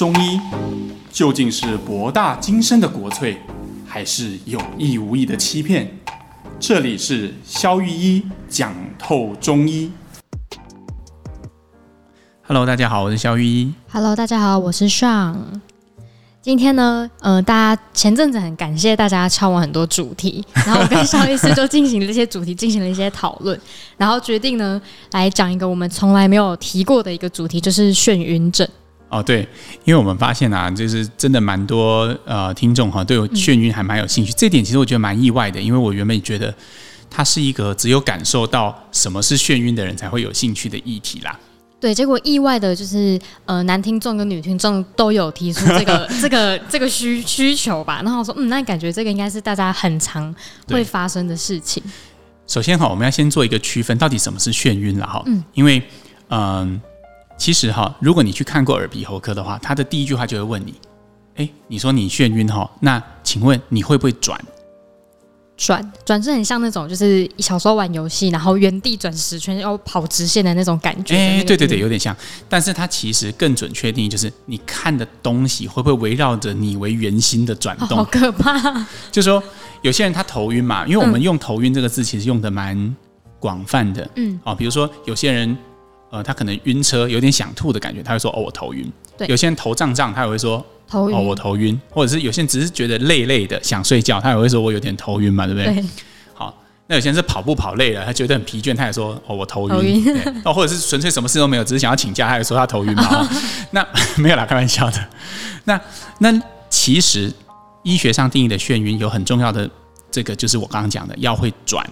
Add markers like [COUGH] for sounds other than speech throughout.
中医究竟是博大精深的国粹，还是有意无意的欺骗？这里是肖玉一讲透中医。Hello，大家好，我是肖玉一。Hello，大家好，我是 Sean。今天呢，呃，大家前阵子很感谢大家敲完很多主题，[LAUGHS] 然后我跟肖医师就进行了这些主题，进行了一些讨论，然后决定呢来讲一个我们从来没有提过的一个主题，就是眩晕症。哦，对，因为我们发现啊，就是真的蛮多呃听众哈，对眩晕还蛮有兴趣。嗯、这点其实我觉得蛮意外的，因为我原本觉得它是一个只有感受到什么是眩晕的人才会有兴趣的议题啦。对，结果意外的就是呃，男听众跟女听众都有提出这个 [LAUGHS] 这个这个需需求吧。然后我说，嗯，那感觉这个应该是大家很常会发生的事情。首先哈，我们要先做一个区分，到底什么是眩晕了哈？嗯，因为嗯。呃其实哈，如果你去看过耳鼻喉科的话，他的第一句话就会问你：哎，你说你眩晕哈？那请问你会不会转？转转是很像那种，就是小时候玩游戏，然后原地转十圈要跑直线的那种感觉。哎，对对对，有点像。但是它其实更准确定义就是，你看的东西会不会围绕着你为圆心的转动？好可怕！就是说，有些人他头晕嘛，因为我们用头晕这个字其实用的蛮广泛的。嗯，哦，比如说有些人。呃，他可能晕车，有点想吐的感觉，他会说：“哦，我头晕。”对，有些人头胀胀，他也会说：“头晕。”哦，我头晕。或者是有些人只是觉得累累的，想睡觉，他也会说：“我有点头晕嘛，对不对？”对。好，那有些人是跑步跑累了，他觉得很疲倦，他也说：“哦，我头晕。头晕”哦，或者是纯粹什么事都没有，只是想要请假，他也说他头晕嘛。[LAUGHS] 那 [LAUGHS] 没有啦，开玩笑的。那那其实医学上定义的眩晕有很重要的这个，就是我刚刚讲的，要会转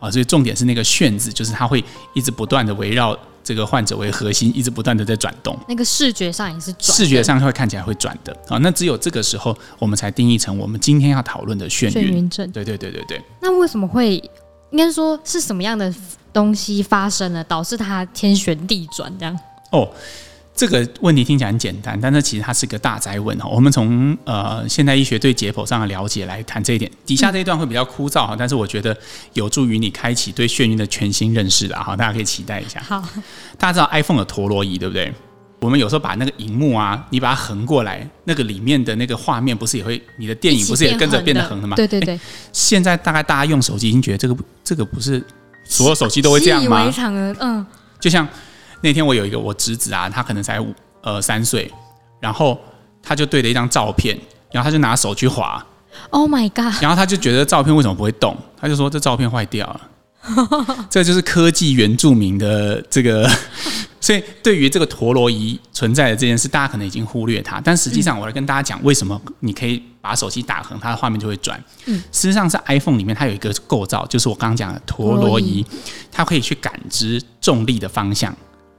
啊，所以重点是那个“眩”字，就是它会一直不断的围绕。这个患者为核心，一直不断的在转动，那个视觉上也是转，视觉上会看起来会转的啊。那只有这个时候，我们才定义成我们今天要讨论的眩晕，症。对对对对对。那为什么会？应该说是什么样的东西发生了，导致它天旋地转这样？哦。这个问题听起来很简单，但是其实它是个大哉问哈。我们从呃现代医学对解剖上的了解来谈这一点。底下这一段会比较枯燥哈，但是我觉得有助于你开启对眩晕的全新认识啦哈。大家可以期待一下。好，大家知道 iPhone 的陀螺仪对不对？我们有时候把那个荧幕啊，你把它横过来，那个里面的那个画面不是也会，你的电影不是也跟着变得横的吗？对对对。现在大概大家用手机已经觉得这个这个不是所有手机都会这样吗？习以为常了，嗯。就像。那天我有一个我侄子啊，他可能才五呃三岁，然后他就对着一张照片，然后他就拿手去划，Oh my god！然后他就觉得照片为什么不会动？他就说这照片坏掉了。[LAUGHS] 这就是科技原住民的这个，[LAUGHS] 所以对于这个陀螺仪存在的这件事，大家可能已经忽略它。但实际上，我来跟大家讲，为什么你可以把手机打横，它的画面就会转。嗯，事实上是 iPhone 里面它有一个构造，就是我刚刚讲的陀螺仪，它可以去感知重力的方向。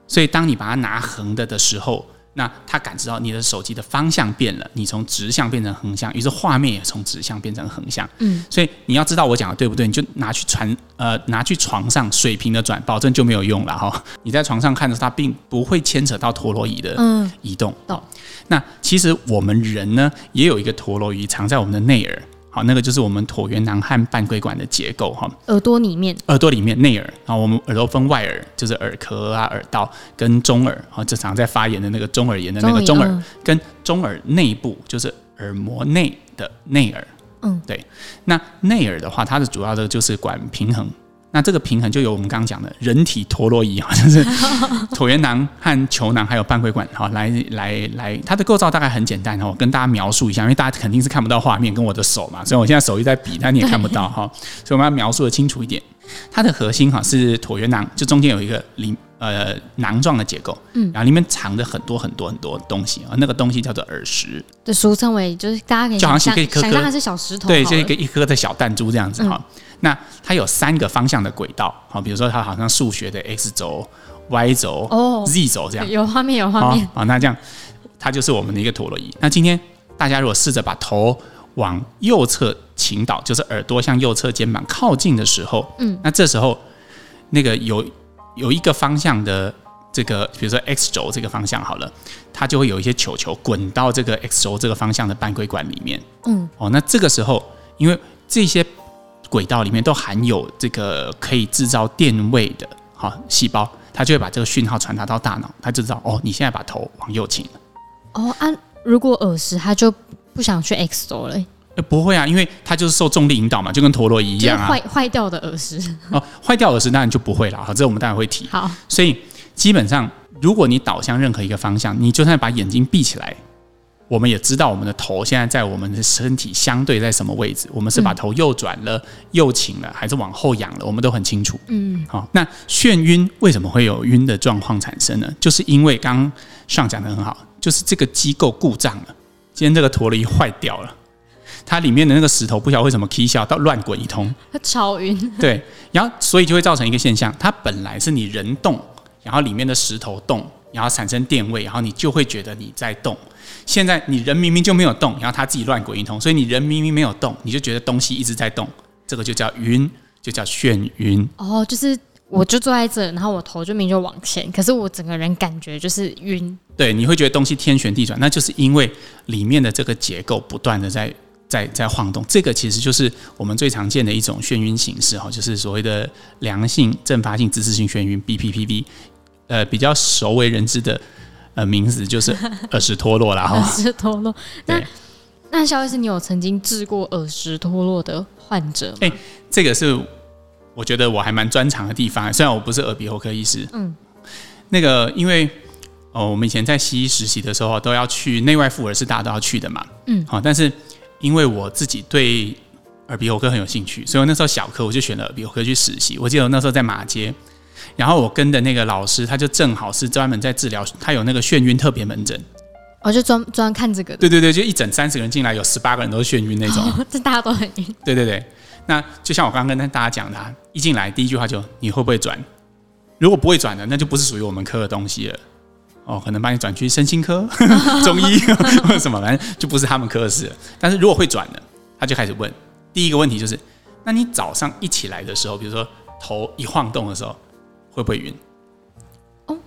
所以，当你把它拿横的的时候，那它感知到你的手机的方向变了，你从直向变成横向，于是画面也从直向变成横向。嗯，所以你要知道我讲的对不对，你就拿去传呃拿去床上水平的转，保证就没有用了哈。你在床上看的时候，它并不会牵扯到陀螺仪的移动。嗯，那其实我们人呢，也有一个陀螺仪藏在我们的内耳。好，那个就是我们椭圆囊和半规管的结构哈。耳朵里面，耳朵里面内耳，然后我们耳朵分外耳，就是耳壳啊、耳道跟中耳，啊，这常在发炎的那个中耳炎的那个中耳，跟中耳内部就是耳膜内的内耳。嗯，对。那内耳的话，它的主要的就是管平衡。那这个平衡就由我们刚刚讲的人体陀螺仪，啊，就是 [LAUGHS] 椭圆囊和球囊还有半规管，哈来来来，它的构造大概很简单哈，我跟大家描述一下，因为大家肯定是看不到画面跟我的手嘛，所以我现在手一直在比，但你也看不到哈，所以我们要描述的清楚一点。它的核心哈是椭圆囊，就中间有一个里呃囊状的结构，嗯，然后里面藏着很多很多很多东西啊，那个东西叫做耳石，就俗称为就是大家可以就好像是一颗颗，想象它是小石头，对，就一个一颗的小弹珠这样子哈。嗯那它有三个方向的轨道，好，比如说它好像数学的 x 轴、y 轴、哦、z 轴这样，有画面有画面。好，那这样它就是我们的一个陀螺仪。那今天大家如果试着把头往右侧倾倒，就是耳朵向右侧肩膀靠近的时候，嗯，那这时候那个有有一个方向的这个，比如说 x 轴这个方向好了，它就会有一些球球滚到这个 x 轴这个方向的半规管里面，嗯，哦，那这个时候因为这些。轨道里面都含有这个可以制造电位的哈细胞，它就会把这个讯号传达到大脑，它就知道哦，你现在把头往右倾了。哦，啊，如果耳石它就不想去 X 轴了。呃，不会啊，因为它就是受重力引导嘛，就跟陀螺仪一样啊。坏坏掉的耳石哦，坏掉耳石当然就不会了。好，这我们当然会提。好，所以基本上，如果你倒向任何一个方向，你就算把眼睛闭起来，我们也知道我们的头现在在我们的身体相对在什么位置。我们是把头右转了、嗯、右倾了，还是往后仰了？我们都很清楚。嗯，好，那眩晕为什么会有晕的状况产生呢？就是因为刚刚上讲的很好，就是这个机构故障了。今天这个陀螺仪坏掉了。它里面的那个石头不晓得为什么起笑到乱滚一通，它超晕。[LAUGHS] 对，然后所以就会造成一个现象，它本来是你人动，然后里面的石头动，然后产生电位，然后你就会觉得你在动。现在你人明明就没有动，然后它自己乱滚一通，所以你人明明没有动，你就觉得东西一直在动，这个就叫晕，就叫眩晕。哦，就是我就坐在这，然后我头就明明就往前，可是我整个人感觉就是晕。对，你会觉得东西天旋地转，那就是因为里面的这个结构不断的在。在在晃动，这个其实就是我们最常见的一种眩晕形式哈，就是所谓的良性阵发性姿势性眩晕 （BPPV）。呃，比较熟为人知的呃名字就是 [LAUGHS] 耳石脱落啦。哈。耳石脱落。[LAUGHS] 那那肖医师，你有曾经治过耳石脱落的患者吗？哎、欸，这个是我觉得我还蛮专长的地方。虽然我不是耳鼻喉科医师，嗯，那个因为哦，我们以前在西医实习的时候都要去内外妇儿是大家都要去的嘛，嗯，好，但是。因为我自己对耳鼻喉科很有兴趣，所以我那时候小科我就选了耳鼻喉科去实习。我记得我那时候在马街，然后我跟的那个老师，他就正好是专门在治疗，他有那个眩晕特别门诊。我就专专看这个。对对对，就一整三十个人进来，有十八个人都是眩晕那种。[LAUGHS] 哦，这大家都很晕。对对对，那就像我刚刚跟大家讲的，一进来第一句话就你会不会转？如果不会转的，那就不是属于我们科的东西了。哦，可能把你转去身心科、[LAUGHS] 中医 [LAUGHS] 或者什么，反正就不是他们科的事。但是如果会转的，他就开始问第一个问题，就是：那你早上一起来的时候，比如说头一晃动的时候，会不会晕？哦，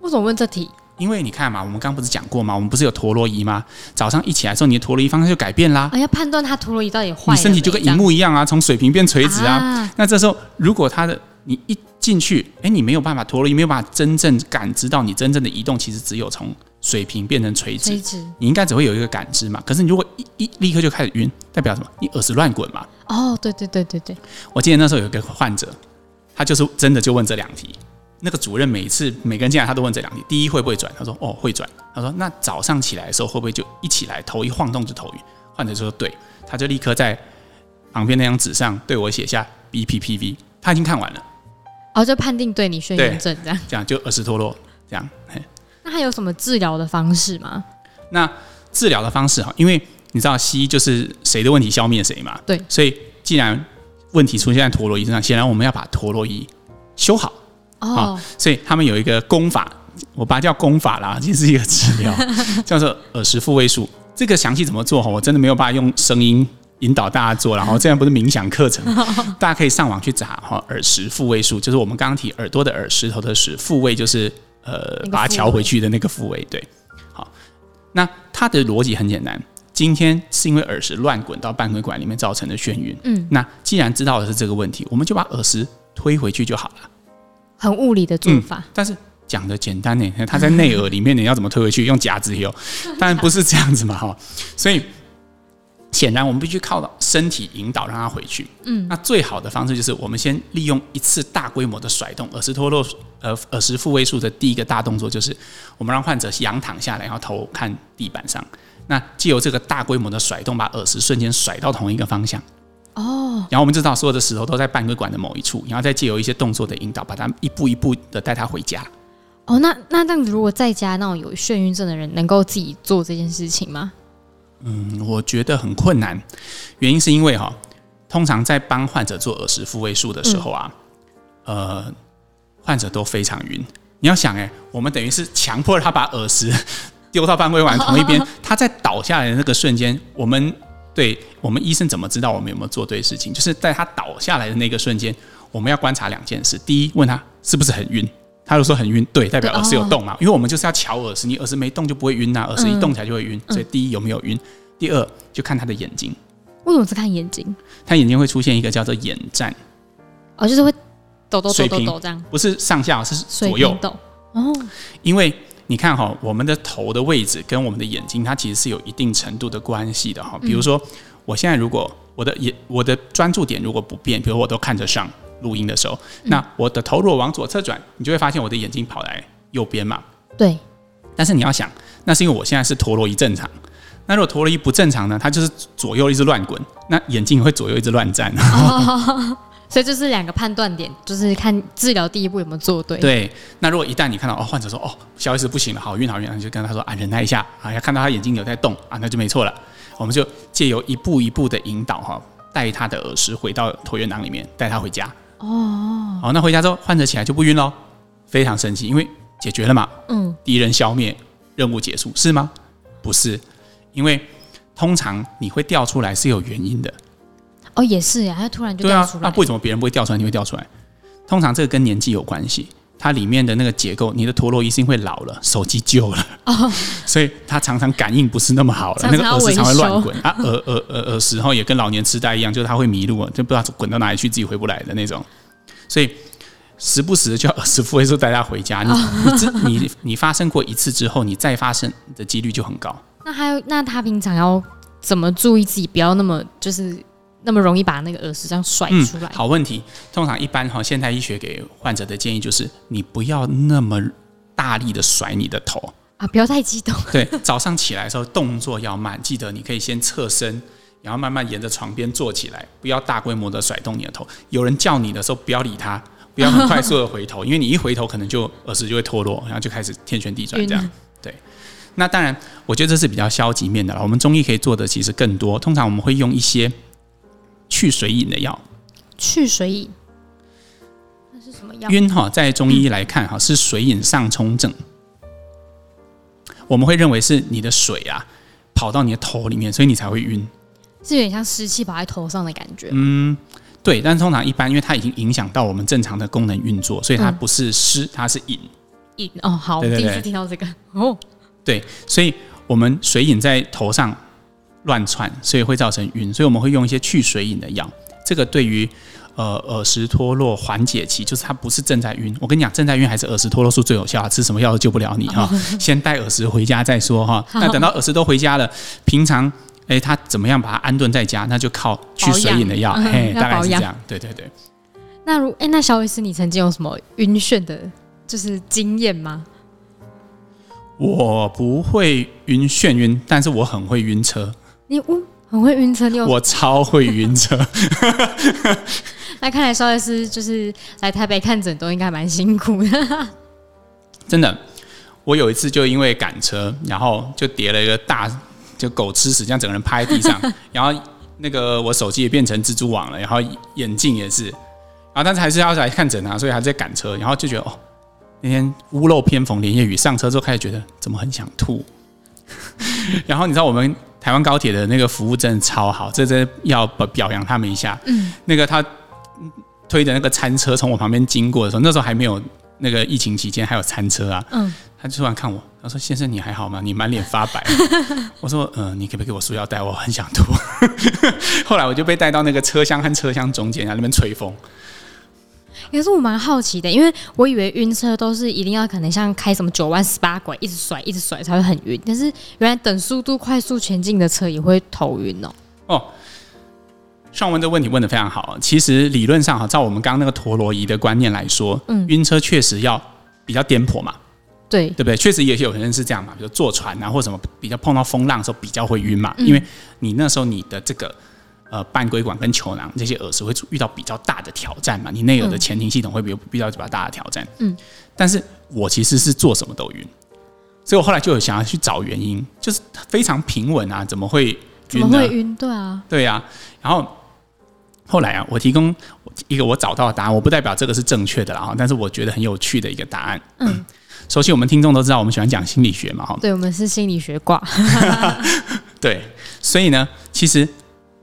为什么问这题？因为你看嘛，我们刚不是讲过吗？我们不是有陀螺仪吗？早上一起来的时候，你的陀螺仪方向就改变啦。啊，要判断它陀螺仪到底坏。你身体就跟荧幕一样啊，从水平变垂直啊。啊那这时候，如果它的你一进去，哎，你没有办法，陀螺仪没有办法真正感知到你真正的移动，其实只有从水平变成垂直。垂直，你应该只会有一个感知嘛。可是你如果一一立刻就开始晕，代表什么？你耳石乱滚嘛。哦，对对对对对。我记得那时候有一个患者，他就是真的就问这两题。那个主任每次每个人进来，他都问这两题：第一会不会转？他说哦会转。他说那早上起来的时候会不会就一起来头一晃动就头晕？患者就说对，他就立刻在旁边那张纸上对我写下 BPPV，他已经看完了。哦，就判定对你眩晕症这样，这样就耳石脱落这样。那还有什么治疗的方式吗？那治疗的方式哈，因为你知道西医就是谁的问题消灭谁嘛。对，所以既然问题出现在陀螺仪身上，显然我们要把陀螺仪修好。哦，所以他们有一个功法，我把它叫功法啦，其实是一个治疗，[LAUGHS] 叫做耳石复位术。这个详细怎么做哈，我真的没有办法用声音。引导大家做，然后这样不是冥想课程，[LAUGHS] 大家可以上网去查哈。耳石复位术就是我们刚刚提耳朵的耳，石头的石，复位就是呃把它调回去的那个复位。对，好，那它的逻辑很简单。今天是因为耳石乱滚到半规管里面造成的眩晕。嗯，那既然知道的是这个问题，我们就把耳石推回去就好了。很物理的做法，嗯、但是讲的简单呢。它在内耳里面，你要怎么推回去？用夹子有，[LAUGHS] 当然不是这样子嘛哈。所以。显然，我们必须靠身体引导，让它回去。嗯，那最好的方式就是我们先利用一次大规模的甩动，耳石脱落，呃，耳石复位术的第一个大动作就是我们让患者仰躺下来，然后头看地板上。那借由这个大规模的甩动，把耳石瞬间甩到同一个方向。哦，然后我们知道所有的石头都在半规管的某一处，然后再借由一些动作的引导，把它一步一步的带他回家。哦，那那这样子，如果在家那种有眩晕症的人，能够自己做这件事情吗？嗯，我觉得很困难，原因是因为哈，通常在帮患者做耳石复位术的时候啊，嗯、呃，患者都非常晕。你要想，哎，我们等于是强迫他把耳石丢到半规管同一边，[LAUGHS] 他在倒下来的那个瞬间，我们对我们医生怎么知道我们有没有做对事情？就是在他倒下来的那个瞬间，我们要观察两件事：第一，问他是不是很晕。他就说很晕，对，代表耳石有动嘛，因为我们就是要瞧耳石，你耳石没动就不会晕呐，耳石一动起来就会晕，所以第一有没有晕，第二就看他的眼睛。为什么只看眼睛？他眼睛会出现一个叫做眼战，哦，就是会抖抖抖抖抖这样，不是上下，是左右抖哦。因为你看哈，我们的头的位置跟我们的眼睛，它其实是有一定程度的关系的哈。比如说，我现在如果我的眼我的专注点如果不变，比如我都看着上录音的时候，那我的头如果往左侧转，你就会发现我的眼睛跑来右边嘛。对。但是你要想，那是因为我现在是陀螺仪正常。那如果陀螺仪不正常呢？它就是左右一直乱滚，那眼睛会左右一直乱站。哦。[LAUGHS] 所以就是两个判断点，就是看治疗第一步有没有做对。对。那如果一旦你看到哦，患者说哦，萧医师不行了，好晕好晕，你就跟他说啊，忍耐一下啊，要看到他眼睛有在动啊，那就没错了。我们就借由一步一步的引导哈，带他的耳石回到椭圆囊里面，带他回家。哦。好，那回家之后，患者起来就不晕喽，非常神奇，因为解决了嘛。嗯。敌人消灭，任务结束，是吗？不是。因为通常你会掉出来是有原因的，哦，也是呀，他突然就掉出来。对啊，那为什么别人不会掉出来，你会掉出来？通常这个跟年纪有关系，它里面的那个结构，你的陀螺仪是因为老了，手机旧了，哦，[LAUGHS] 所以它常常感应不是那么好了，常常那个耳石常会乱滚。啊，耳耳耳耳石后也跟老年痴呆一样，就是它会迷路，就不知道滚到哪里去，自己回不来的那种，所以时不时就要耳石复位说带他回家。你、哦、你你你发生过一次之后，你再发生的几率就很高。那还有，那他平常要怎么注意自己，不要那么就是那么容易把那个耳石这样甩出来？嗯，好问题。通常一般哈，现代医学给患者的建议就是，你不要那么大力的甩你的头啊，不要太激动。[LAUGHS] 对，早上起来的时候动作要慢，记得你可以先侧身，然后慢慢沿着床边坐起来，不要大规模的甩动你的头。有人叫你的时候，不要理他，不要很快速的回头，[LAUGHS] 因为你一回头，可能就耳石就会脱落，然后就开始天旋地转这样。对。那当然，我觉得这是比较消极面的了。我们中医可以做的其实更多。通常我们会用一些去水饮的药。去水饮，那是什么药？晕哈，在中医来看哈，是水饮上冲症。我们会认为是你的水啊跑到你的头里面，所以你才会晕。是有点像湿气跑在头上的感觉。嗯，对。但通常一般，因为它已经影响到我们正常的功能运作，所以它不是湿，它是饮。饮哦，好，对对对，第一次听到这个哦。对，所以我们水饮在头上乱窜，所以会造成晕，所以我们会用一些去水饮的药。这个对于呃耳石脱落缓解期，就是它不是正在晕。我跟你讲，正在晕还是耳石脱落术最有效，吃什么药都救不了你哈。先带耳石回家再说哈。[LAUGHS] 那等到耳石都回家了，平常哎他怎么样把它安顿在家，那就靠去水饮的药，哎，大概是这样。对对对。那如哎，那小雨师，你曾经有什么晕眩的，就是经验吗？我不会晕眩晕，但是我很会晕车。你我很会晕车，你有？我超会晕车。那看来萧医师就是来台北看诊都应该蛮辛苦的。[LAUGHS] 真的，我有一次就因为赶车，然后就叠了一个大就狗吃屎，这样整个人趴在地上，[LAUGHS] 然后那个我手机也变成蜘蛛网了，然后眼镜也是，然后但是还是要来看诊啊，所以还在赶车，然后就觉得哦。那天屋漏偏逢连夜雨，上车之后开始觉得怎么很想吐。[LAUGHS] 然后你知道我们台湾高铁的那个服务真的超好，这真要表表扬他们一下。嗯，那个他推的那个餐车从我旁边经过的时候，那时候还没有那个疫情期间还有餐车啊。嗯，他就突然看我，他说：“先生你还好吗？你满脸发白。[LAUGHS] ”我说：“嗯、呃，你可不可以给我束腰带？我很想吐。[LAUGHS] ”后来我就被带到那个车厢和车厢中间，在那边吹风。可是我蛮好奇的，因为我以为晕车都是一定要可能像开什么九弯十八拐，一直甩一直甩才会很晕。但是原来等速度快速前进的车也会头晕哦。哦，上文这问题问的非常好。其实理论上哈，照我们刚刚那个陀螺仪的观念来说，嗯，晕车确实要比较颠簸嘛。对，对不对？确实也有人是这样嘛，比如坐船啊或什么比较碰到风浪的时候比较会晕嘛，因为你那时候你的这个。呃，半规管跟球囊这些耳石会遇到比较大的挑战嘛？你内耳的前庭系统会比比较比较大的挑战。嗯，但是我其实是做什么都晕，所以我后来就有想要去找原因，就是非常平稳啊，怎么会晕呢？怎么会晕？对啊，对呀、啊。然后后来啊，我提供一个我找到的答案，我不代表这个是正确的啦，但是我觉得很有趣的一个答案。嗯，[CLEARS THROAT] 首先我们听众都知道，我们喜欢讲心理学嘛，哈，对，我们是心理学挂。[LAUGHS] 对，所以呢，其实。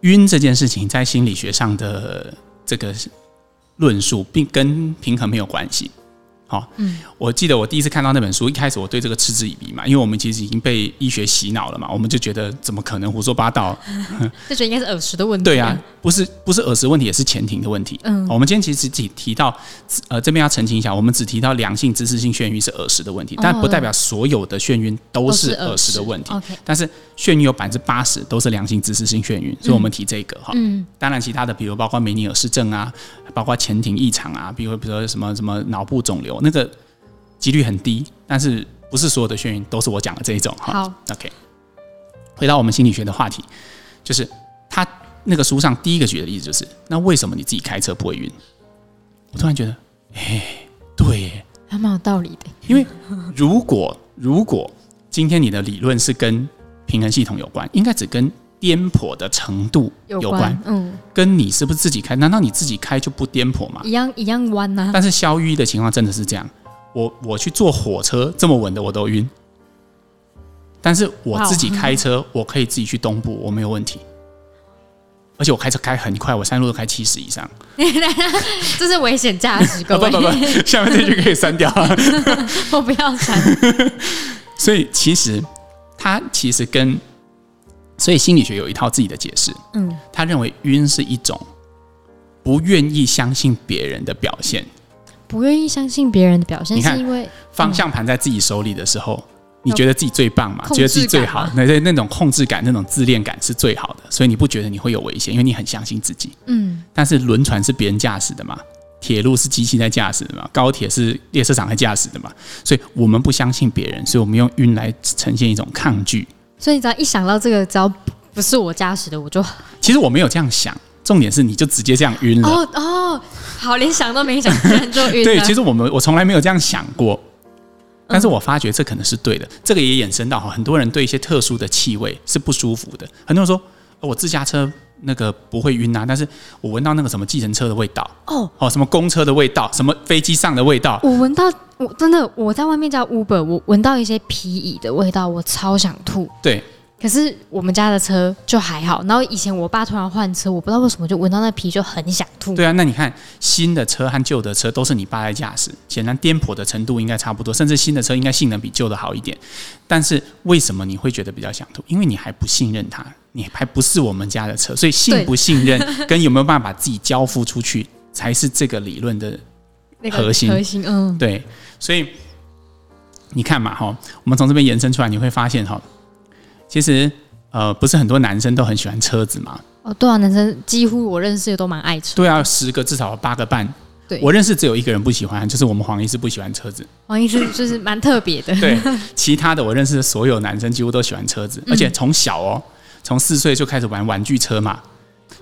晕这件事情在心理学上的这个论述，并跟平衡没有关系。好，嗯，我记得我第一次看到那本书，一开始我对这个嗤之以鼻嘛，因为我们其实已经被医学洗脑了嘛，我们就觉得怎么可能胡说八道，[LAUGHS] 就觉得应该是耳石的问题。对啊，不是不是耳石问题，也是前庭的问题。嗯，我们今天其实只提到，呃，这边要澄清一下，我们只提到良性姿势性眩晕是耳石的问题，但不代表所有的眩晕都是耳石的问题。但是眩晕有百分之八十都是良性姿势性眩晕，所以我们提这个哈。嗯，当然其他的，比如包括梅尼尔氏症啊，包括前庭异常啊，比如比如说什么什么脑部肿瘤那个。几率很低，但是不是所有的眩晕都是我讲的这一种哈。好，OK。回到我们心理学的话题，就是他那个书上第一个举的例子就是，那为什么你自己开车不会晕？我突然觉得，哎，对，还蛮有道理的。因为如果如果今天你的理论是跟平衡系统有关，应该只跟颠簸的程度有关，有关，嗯，跟你是不是自己开？难道你自己开就不颠簸吗？一样一样弯呐、啊。但是肖玉的情况真的是这样。我我去坐火车这么稳的我都晕，但是我自己开车，我可以自己去东部，我没有问题。而且我开车开很快，我山路都开七十以上。[LAUGHS] 这是危险驾驶。[LAUGHS] 不不不，下面这句可以删掉。[LAUGHS] 我不要删。所以其实它其实跟，所以心理学有一套自己的解释。嗯，他认为晕是一种不愿意相信别人的表现。不愿意相信别人的表现，是因为方向盘在自己手里的时候，嗯、你觉得自己最棒嘛？觉得自己最好，那那那种控制感、那种自恋感是最好的，所以你不觉得你会有危险，因为你很相信自己。嗯。但是轮船是别人驾驶的嘛？铁路是机器在驾驶的嘛？高铁是列车长在驾驶的嘛？所以我们不相信别人，所以我们用晕来呈现一种抗拒。所以你只要一想到这个，只要不是我驾驶的，我就……其实我没有这样想。重点是，你就直接这样晕了。哦哦，好，连想都没想，就晕了。[LAUGHS] 对，其实我们我从来没有这样想过，但是我发觉这可能是对的。嗯、这个也衍生到哈，很多人对一些特殊的气味是不舒服的。很多人说，我自驾车那个不会晕啊，但是我闻到那个什么计程车的味道，哦哦，什么公车的味道，什么飞机上的味道，我闻到，我真的我在外面叫 Uber，我闻到一些皮椅的味道，我超想吐。对。可是我们家的车就还好，然后以前我爸突然换车，我不知道为什么就闻到那皮就很想吐。对啊，那你看新的车和旧的车都是你爸在驾驶，显然颠簸的程度应该差不多，甚至新的车应该性能比旧的好一点。但是为什么你会觉得比较想吐？因为你还不信任它，你还不是我们家的车，所以信不信任 [LAUGHS] 跟有没有办法把自己交付出去，才是这个理论的 [LAUGHS] 核心。核心，嗯，对。所以你看嘛，哈，我们从这边延伸出来，你会发现哈。其实，呃，不是很多男生都很喜欢车子嘛？哦，对啊，男生几乎我认识的都蛮爱车。对啊，十个至少有八个半。对，我认识只有一个人不喜欢，就是我们黄医师不喜欢车子。黄医师就是蛮特别的。对，其他的我认识的所有男生几乎都喜欢车子，而且从小哦，从四岁就开始玩玩具车嘛，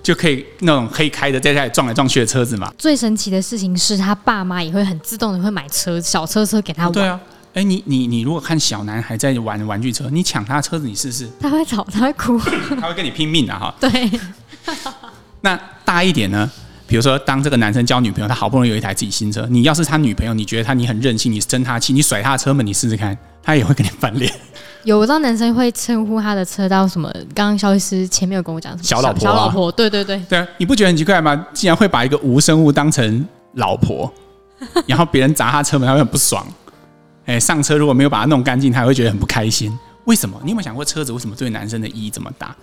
就可以那种可以开的在家里撞来撞去的车子嘛。最神奇的事情是他爸妈也会很自动的会买车小车车给他玩。对啊。哎，你你你如果看小男孩在玩玩具车，你抢他的车子，你试试，他会吵，他会哭，[LAUGHS] 他会跟你拼命啊！哈，[LAUGHS] 对。[LAUGHS] 那大一点呢？比如说，当这个男生交女朋友，他好不容易有一台自己新车，你要是他女朋友，你觉得他你很任性，你生他气，你甩他的车门，你试试看，他也会跟你翻脸。有，我知道男生会称呼他的车到什么？刚刚肖律师前面有跟我讲什么？小老婆，小老婆，对对对，对啊！你不觉得很奇怪吗？竟然会把一个无生物当成老婆，然后别人砸他车门，他会很不爽。[LAUGHS] 哎，上车如果没有把它弄干净，他也会觉得很不开心。为什么？你有没有想过车子为什么对男生的意义这么大？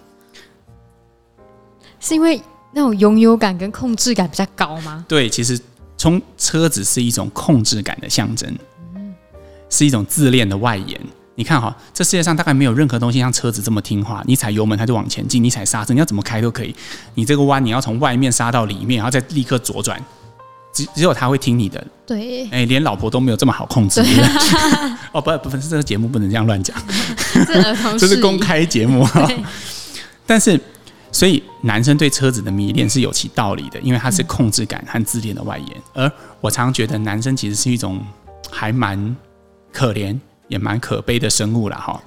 是因为那种拥有感跟控制感比较高吗？对，其实从车子是一种控制感的象征，是一种自恋的外延。你看哈，这世界上大概没有任何东西像车子这么听话。你踩油门它就往前进，你踩刹车你要怎么开都可以。你这个弯你要从外面刹到里面，然后再立刻左转。只只有他会听你的，[LAUGHS] 对，哎，连老婆都没有这么好控制。对哦，不，不是这个节目不能这样乱讲，这是公开节目哈。[LAUGHS] [LAUGHS] 但是，所以男生对车子的迷恋是有其道理的，因为它是控制感和自恋的外延。而我常常觉得，男生其实是一种还蛮可怜也蛮可悲的生物了哈。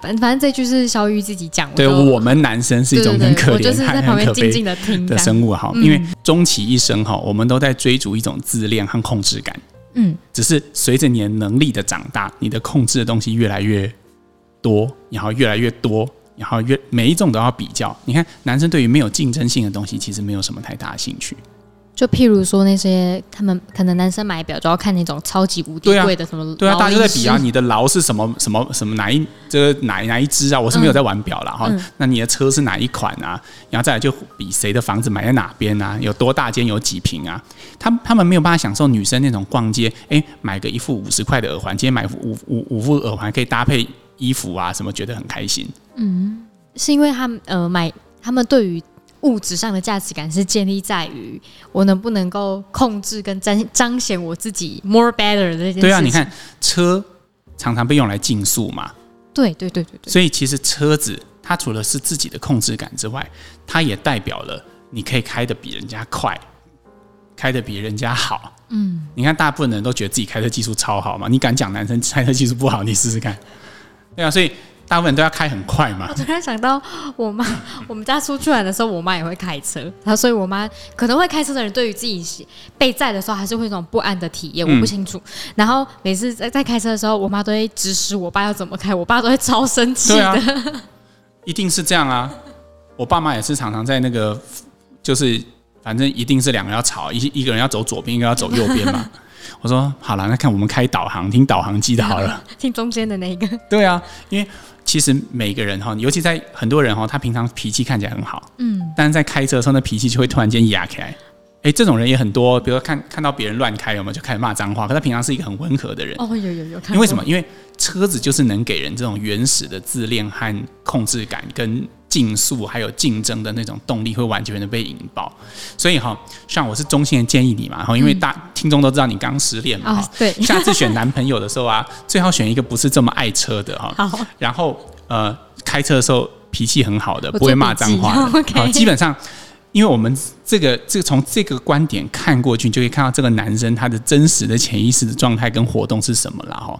反反正这句是萧御自己讲的。对，我们男生是一种很可怜、就是在旁边静静的听的生物哈，因为终其一生哈，我们都在追逐一种自恋和控制感。嗯，只是随着你的能力的长大，你的控制的东西越来越多，然后越来越多，然后越每一种都要比较。你看，男生对于没有竞争性的东西，其实没有什么太大的兴趣。就譬如说那些他们可能男生买表就要看那种超级无敌贵的什么，对啊，大家就在比啊，你的劳是什么什么什么哪一这个哪哪一支啊？我是没有在玩表了哈。嗯、那你的车是哪一款啊？然后再来就比谁的房子买在哪边啊？有多大间？有几平啊？他他们没有办法享受女生那种逛街，哎，买个一副五十块的耳环，今天买五五五副耳环可以搭配衣服啊，什么觉得很开心。嗯，是因为他们呃买他们对于。物质上的价值感是建立在于我能不能够控制跟彰彰显我自己 more better 的这件事情。对啊，你看车常常被用来竞速嘛。对对对对对。所以其实车子它除了是自己的控制感之外，它也代表了你可以开的比人家快，开的比人家好。嗯。你看，大部分人都觉得自己开车技术超好嘛，你敢讲男生开车技术不好？你试试看。对啊，所以。大部分都要开很快嘛。我突然想到，我妈，我们家出去玩的时候，我妈也会开车。然后，所以我妈可能会开车的人，对于自己被载的时候，还是会有种不安的体验。我不清楚。嗯、然后每次在在开车的时候，我妈都会指使我爸要怎么开，我爸都会超生气的。啊，[LAUGHS] 一定是这样啊！我爸妈也是常常在那个，就是反正一定是两个人要吵，一一个人要走左边，一个要走右边嘛。我说好了，那看我们开导航，听导航机的好了，[LAUGHS] 听中间的那一个。对啊，因为。其实每个人哈，尤其在很多人哈，他平常脾气看起来很好，嗯，但是在开车的时候，那脾气就会突然间压起来。哎，这种人也很多，比如说看看到别人乱开，有没有就开始骂脏话？可他平常是一个很温和的人。哦，有有有。因为什么？因为车子就是能给人这种原始的自恋和控制感，跟竞速还有竞争的那种动力，会完全的被引爆。所以哈，像我是衷心的建议你嘛，哈，因为大听众都知道你刚失恋嘛，对，下次选男朋友的时候啊，[LAUGHS] 最好选一个不是这么爱车的哈。然后呃，开车的时候脾气很好的，不会骂脏话的。[LAUGHS] 好，基本上。因为我们这个这个从这个观点看过去，就可以看到这个男生他的真实的潜意识的状态跟活动是什么了哈。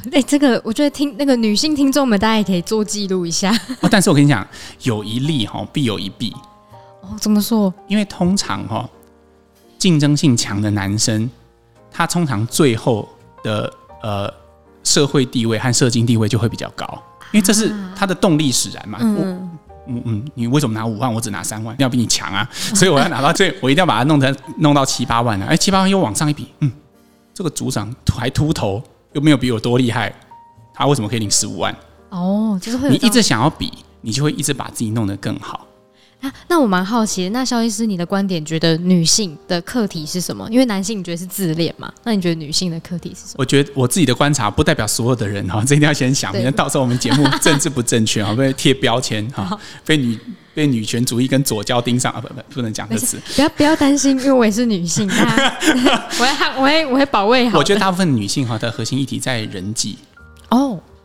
[LAUGHS] 哎，这个我觉得听那个女性听众们，大家也可以做记录一下。[LAUGHS] 哦，但是我跟你讲，有一利哈，必有一弊。哦，怎么说？因为通常哈，竞争性强的男生，他通常最后的呃社会地位和社经地位就会比较高，因为这是他的动力使然嘛。嗯。嗯嗯，你为什么拿五万，我只拿三万？要比你强啊！所以我要拿到最，我一定要把它弄成弄到七八万啊！哎，七八万又往上一比，嗯，这个组长还秃头，又没有比我多厉害，他为什么可以领十五万？哦，就是会你一直想要比，你就会一直把自己弄得更好。那那我蛮好奇的，那肖医师，你的观点觉得女性的课题是什么？因为男性你觉得是自恋嘛？那你觉得女性的课题是什么？我觉得我自己的观察不代表所有的人哈，[LAUGHS] 这一定要先想，免得到时候我们节目政治不正确啊，被贴标签哈，[LAUGHS] 被女被女权主义跟左交盯上啊，不不不能讲这词。[LAUGHS] 不要不要担心，因为我也是女性，我会我会我会保卫好。我觉得大部分女性哈的核心议题在人际哦。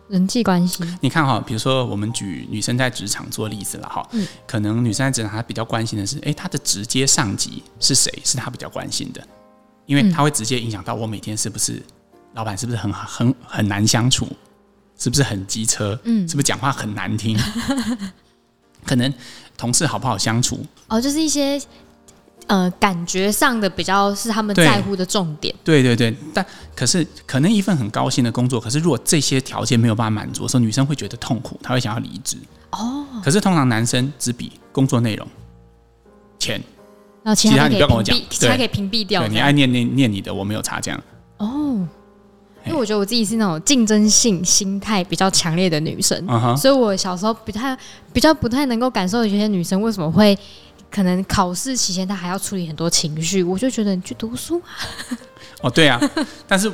人际关系，你看哈，比如说我们举女生在职场做例子了哈，嗯，可能女生在职场她比较关心的是，诶，她的直接上级是谁？是她比较关心的，因为她会直接影响到我每天是不是老板是不是很很很难相处，是不是很机车，嗯，是不是讲话很难听，[LAUGHS] 可能同事好不好相处？哦，就是一些。呃，感觉上的比较是他们在乎的重点。对对对，但可是可能一份很高兴的工作，可是如果这些条件没有办法满足的时候，女生会觉得痛苦，她会想要离职。哦。可是通常男生只比工作内容、钱，然后其他你不要跟我讲，其他可以屏蔽掉。对，你爱念念念你的，我没有差这样。哦。因为我觉得我自己是那种竞争性心态比较强烈的女生，所以我小时候不太比较不太能够感受有些女生为什么会。可能考试期间他还要处理很多情绪，我就觉得你去读书啊。哦，对啊，[LAUGHS] 但是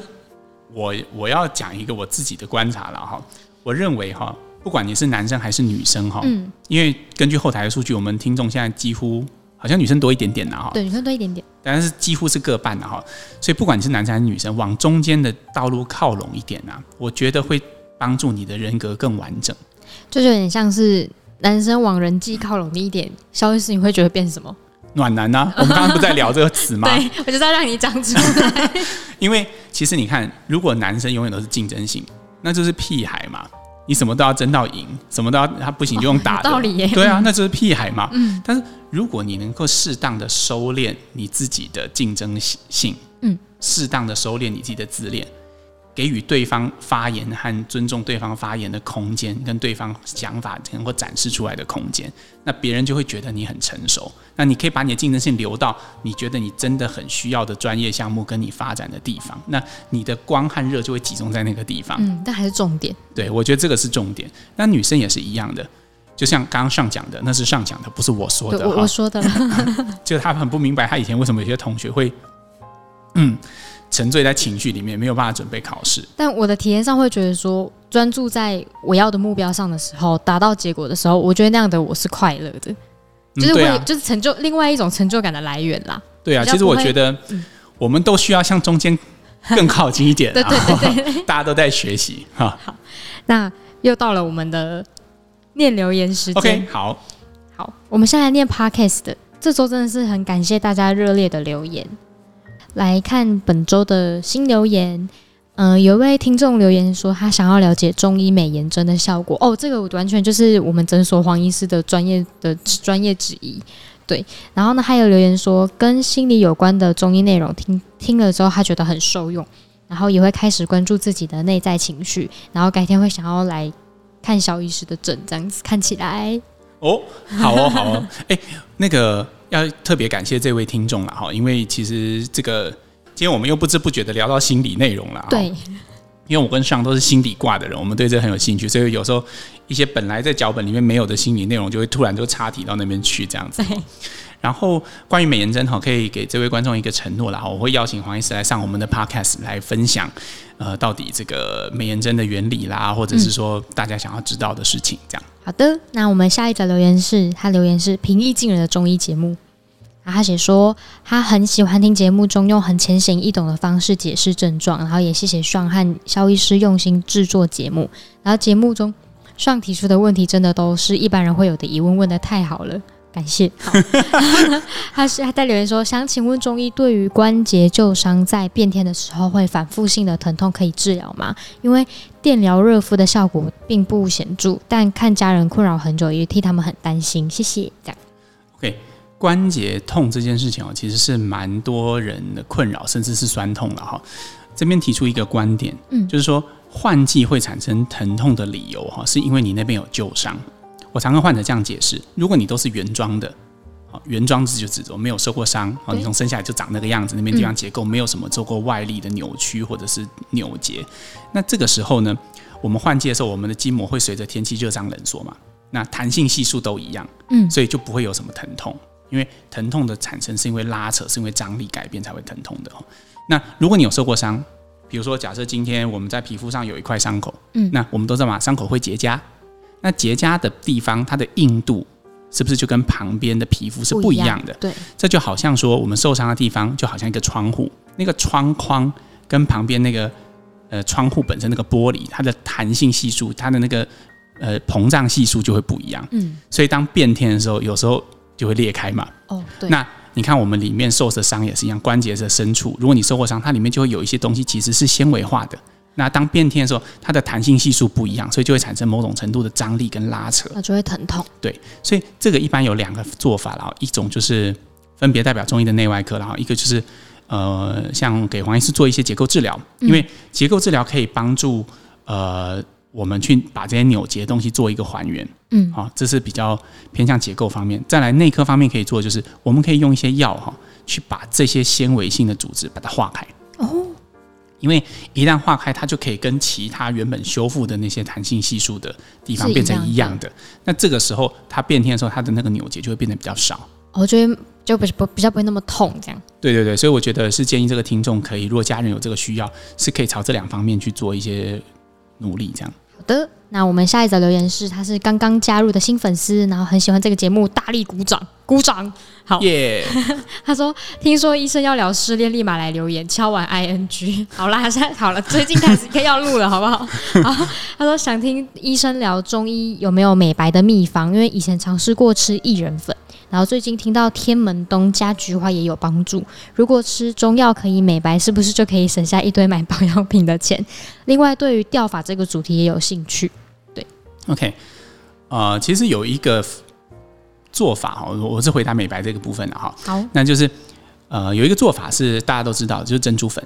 我我要讲一个我自己的观察了哈。我认为哈，不管你是男生还是女生哈，嗯，因为根据后台的数据，我们听众现在几乎好像女生多一点点的哈，对，女生多一点点，但是几乎是各半的哈。所以不管你是男生还是女生，往中间的道路靠拢一点啊，我觉得会帮助你的人格更完整，就有点像是。男生往人际靠拢一点，肖医师，你会觉得变什么？暖男呢、啊？[LAUGHS] 我们刚刚不在聊这个词吗？对，我就是要让你讲出来。[LAUGHS] 因为其实你看，如果男生永远都是竞争性，那就是屁孩嘛。你什么都要争到赢，什么都要他不行就用打的。哦、[LAUGHS] 道理耶。对啊，那就是屁孩嘛。嗯。但是如果你能够适当的收敛你自己的竞争性，嗯，适当的收敛你自己的自恋，给予对方发言和尊重对方发言的空间，跟对方想法能够展示出来的空间，那别人就会觉得你很成熟。那你可以把你的竞争性留到你觉得你真的很需要的专业项目跟你发展的地方，那你的光和热就会集中在那个地方。嗯，但还是重点。对，我觉得这个是重点。那女生也是一样的，就像刚刚上讲的，那是上讲的，不是我说的。我我说的，[LAUGHS] 就他很不明白，他以前为什么有些同学会，嗯。沉醉在情绪里面，没有办法准备考试。但我的体验上会觉得说，专注在我要的目标上的时候，达到结果的时候，我觉得那样的我是快乐的，就是会、嗯啊、就是成就另外一种成就感的来源啦。对啊，其实我觉得我们都需要向中间更靠近一点。[LAUGHS] 对对对对，大家都在学习哈。好，那又到了我们的念留言时间。Okay, 好，好，我们现在来念 Podcast 的。这周真的是很感谢大家热烈的留言。来看本周的新留言，嗯、有一位听众留言说他想要了解中医美颜针的效果哦，这个完全就是我们诊所黄医师的专业的专业之一，对。然后呢，还有留言说跟心理有关的中医内容听听了之后，他觉得很受用，然后也会开始关注自己的内在情绪，然后改天会想要来看小医师的诊，这样子看起来哦，好哦，好哦，哎，那个。要特别感谢这位听众了哈，因为其实这个今天我们又不知不觉的聊到心理内容了。对，因为我跟上都是心理挂的人，我们对这个很有兴趣，所以有时候一些本来在脚本里面没有的心理内容，就会突然就插题到那边去这样子。然后关于美颜针哈，可以给这位观众一个承诺了哈，我会邀请黄医师来上我们的 podcast 来分享，呃，到底这个美颜针的原理啦，或者是说大家想要知道的事情这样。好的，那我们下一则留言是他留言是平易近人的中医节目，然后他写说他很喜欢听节目中用很浅显易懂的方式解释症状，然后也谢谢爽和肖医师用心制作节目，然后节目中爽提出的问题真的都是一般人会有的疑问，问得太好了。感谢。好 [LAUGHS] 他是他在留言说，想请问中医对于关节旧伤在变天的时候会反复性的疼痛可以治疗吗？因为电疗热敷的效果并不显著，但看家人困扰很久，也替他们很担心。谢谢。这样。OK，关节痛这件事情哦，其实是蛮多人的困扰，甚至是酸痛了哈。这边提出一个观点，嗯，就是说换季会产生疼痛的理由哈，是因为你那边有旧伤。我常跟患者这样解释：如果你都是原装的，好，原装字就指着没有受过伤，好，你从生下来就长那个样子，那边地方结构没有什么做过外力的扭曲或者是扭结，那这个时候呢，我们换季的时候，我们的筋膜会随着天气热胀冷缩嘛，那弹性系数都一样，嗯，所以就不会有什么疼痛，因为疼痛的产生是因为拉扯，是因为张力改变才会疼痛的。那如果你有受过伤，比如说假设今天我们在皮肤上有一块伤口，嗯，那我们都知道嘛，伤口会结痂。那结痂的地方，它的硬度是不是就跟旁边的皮肤是不一样的？对，这就好像说我们受伤的地方，就好像一个窗户，那个窗框跟旁边那个呃窗户本身那个玻璃，它的弹性系数，它的那个呃膨胀系数就会不一样。嗯，所以当变天的时候，有时候就会裂开嘛。哦，对。那你看我们里面受的伤也是一样，关节的深处，如果你受过伤，它里面就会有一些东西其实是纤维化的。那当变天的时候，它的弹性系数不一样，所以就会产生某种程度的张力跟拉扯，那就会疼痛。对，所以这个一般有两个做法，然后一种就是分别代表中医的内外科，然后一个就是呃，像给黄医师做一些结构治疗，因为结构治疗可以帮助呃我们去把这些扭结的东西做一个还原。嗯，好，这是比较偏向结构方面。再来内科方面可以做，就是我们可以用一些药哈，去把这些纤维性的组织把它化开。哦。因为一旦化开，它就可以跟其他原本修复的那些弹性系数的地方变成一样的。那这个时候它变天的时候，它的那个扭结就会变得比较少。我觉得就不是不比较不会那么痛，这样。对对对，所以我觉得是建议这个听众可以，如果家人有这个需要，是可以朝这两方面去做一些努力，这样。好的。那我们下一则留言是，他是刚刚加入的新粉丝，然后很喜欢这个节目，大力鼓掌，鼓掌，好耶。[LAUGHS] 他说，听说医生要聊失恋，立马来留言，敲完 I N G。[LAUGHS] 好啦，现在好了，最近开始可以要录了，好不好？[LAUGHS] 好，他说想听医生聊中医有没有美白的秘方，因为以前尝试过吃薏仁粉。然后最近听到天门冬加菊花也有帮助。如果吃中药可以美白，是不是就可以省下一堆买保养品的钱？另外，对于掉发这个主题也有兴趣。对，OK，呃，其实有一个做法哈，我是回答美白这个部分的哈。好，那就是呃，有一个做法是大家都知道，就是珍珠粉。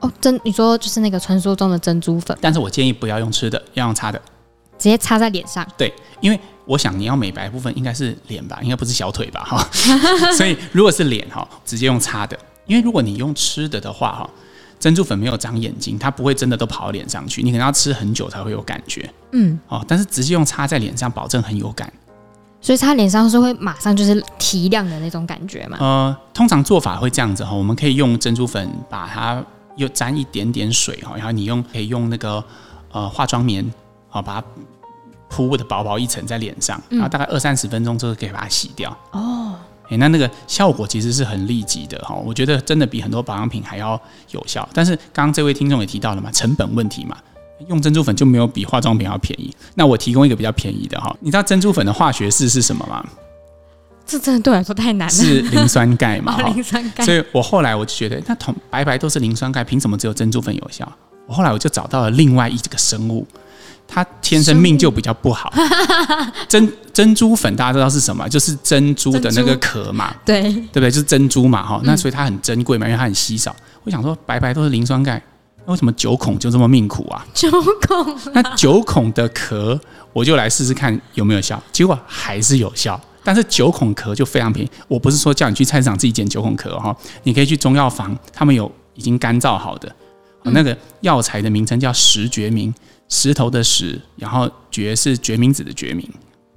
哦，珍，你说就是那个传说中的珍珠粉，但是我建议不要用吃的，要用擦的，直接擦在脸上。对，因为我想你要美白部分应该是脸吧，应该不是小腿吧？哈，[LAUGHS] 所以如果是脸哈，直接用擦的，因为如果你用吃的的话哈。珍珠粉没有长眼睛，它不会真的都跑到脸上去，你可能要吃很久才会有感觉。嗯，哦，但是直接用擦在脸上，保证很有感。所以擦脸上是会马上就是提亮的那种感觉嘛？呃，通常做法会这样子哈，我们可以用珍珠粉把它又沾一点点水哈，然后你用可以用那个呃化妆棉好把它铺的薄薄一层在脸上，然后大概二三十分钟之后可以把它洗掉。哦。欸、那那个效果其实是很立即的哈，我觉得真的比很多保养品还要有效。但是刚刚这位听众也提到了嘛，成本问题嘛，用珍珠粉就没有比化妆品要便宜。那我提供一个比较便宜的哈，你知道珍珠粉的化学式是什么吗？这真的对我来说太难了。是磷酸钙嘛？[LAUGHS] 磷酸钙。所以我后来我就觉得，那同白白都是磷酸钙，凭什么只有珍珠粉有效？我后来我就找到了另外一个生物。它天生命就比较不好。[LAUGHS] 珍珍珠粉大家知道是什么？就是珍珠的那个壳嘛，对对不对？就是珍珠嘛，哈。那所以它很珍贵嘛，因为它很稀少。我想说，白白都是磷酸钙，那为什么九孔就这么命苦啊？九孔，那九孔的壳，我就来试试看有没有效。结果还是有效，但是九孔壳就非常便宜。我不是说叫你去菜市场自己捡九孔壳哈，你可以去中药房，他们有已经干燥好的。那个药材的名称叫石决明。石头的石，然后决是决明子的决明。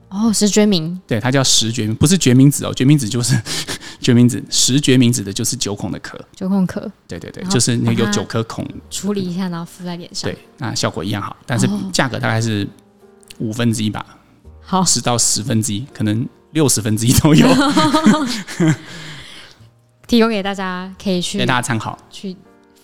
哦，石决明，对，它叫石决明，不是决明子哦，决明子就是决明子，十决明子的就是九孔的壳，九孔壳，对对对，就是那个有九颗孔，处理一下，然后敷在脸上，对，那效果一样好，但是价格大概是五分之一吧，好，十到十分之一，可能六十分之一都有，[LAUGHS] 提供给大家可以去 [LAUGHS] 给大家参考。去。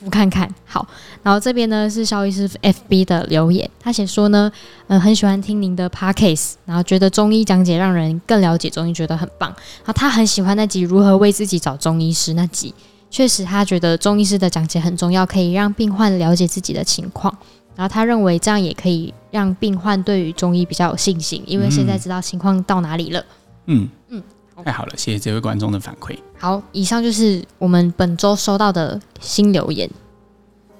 我看看好，然后这边呢是肖医师 FB 的留言，他写说呢，嗯、呃，很喜欢听您的 Podcast，然后觉得中医讲解让人更了解中医，觉得很棒。然后他很喜欢那集如何为自己找中医师那集，确实他觉得中医师的讲解很重要，可以让病患了解自己的情况。然后他认为这样也可以让病患对于中医比较有信心，因为现在知道情况到哪里了。嗯嗯，太好了，谢谢这位观众的反馈。好，以上就是我们本周收到的新留言。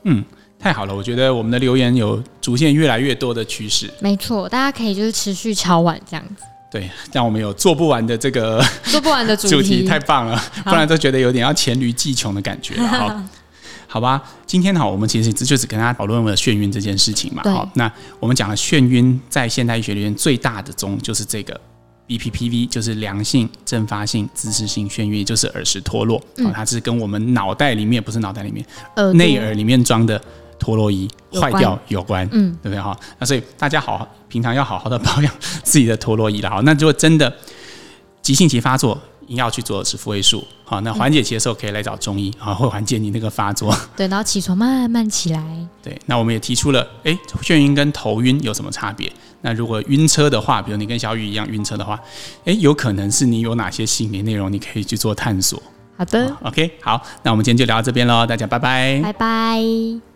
嗯，太好了，我觉得我们的留言有逐渐越来越多的趋势。没错，大家可以就是持续敲碗这样子。对，让我们有做不完的这个 [LAUGHS] 做不完的主题，[LAUGHS] 主题太棒了，不然都觉得有点要黔驴技穷的感觉了。好，[LAUGHS] 好吧，今天好，我们其实就只跟大家讨论了眩晕这件事情嘛。好，那我们讲了眩晕在现代医学里面最大的宗就是这个。BPPV 就是良性阵发性姿势性眩晕，就是耳石脱落，嗯、它是跟我们脑袋里面不是脑袋里面内耳里面装的陀螺仪坏掉有关，嗯，对不对哈？那所以大家好，平常要好好的 [LAUGHS] 保养自己的陀螺仪了哈。那如果真的急性期发作，要去做耳石复位术，好，那缓解期的时候可以来找中医，啊，会缓解你那个发作。对，然后起床慢慢起来。对，那我们也提出了，哎，眩晕跟头晕有什么差别？那如果晕车的话，比如你跟小雨一样晕车的话，诶，有可能是你有哪些心理内容，你可以去做探索。好的，哦，OK，好，那我们今天就聊到这边喽，大家拜拜，拜拜。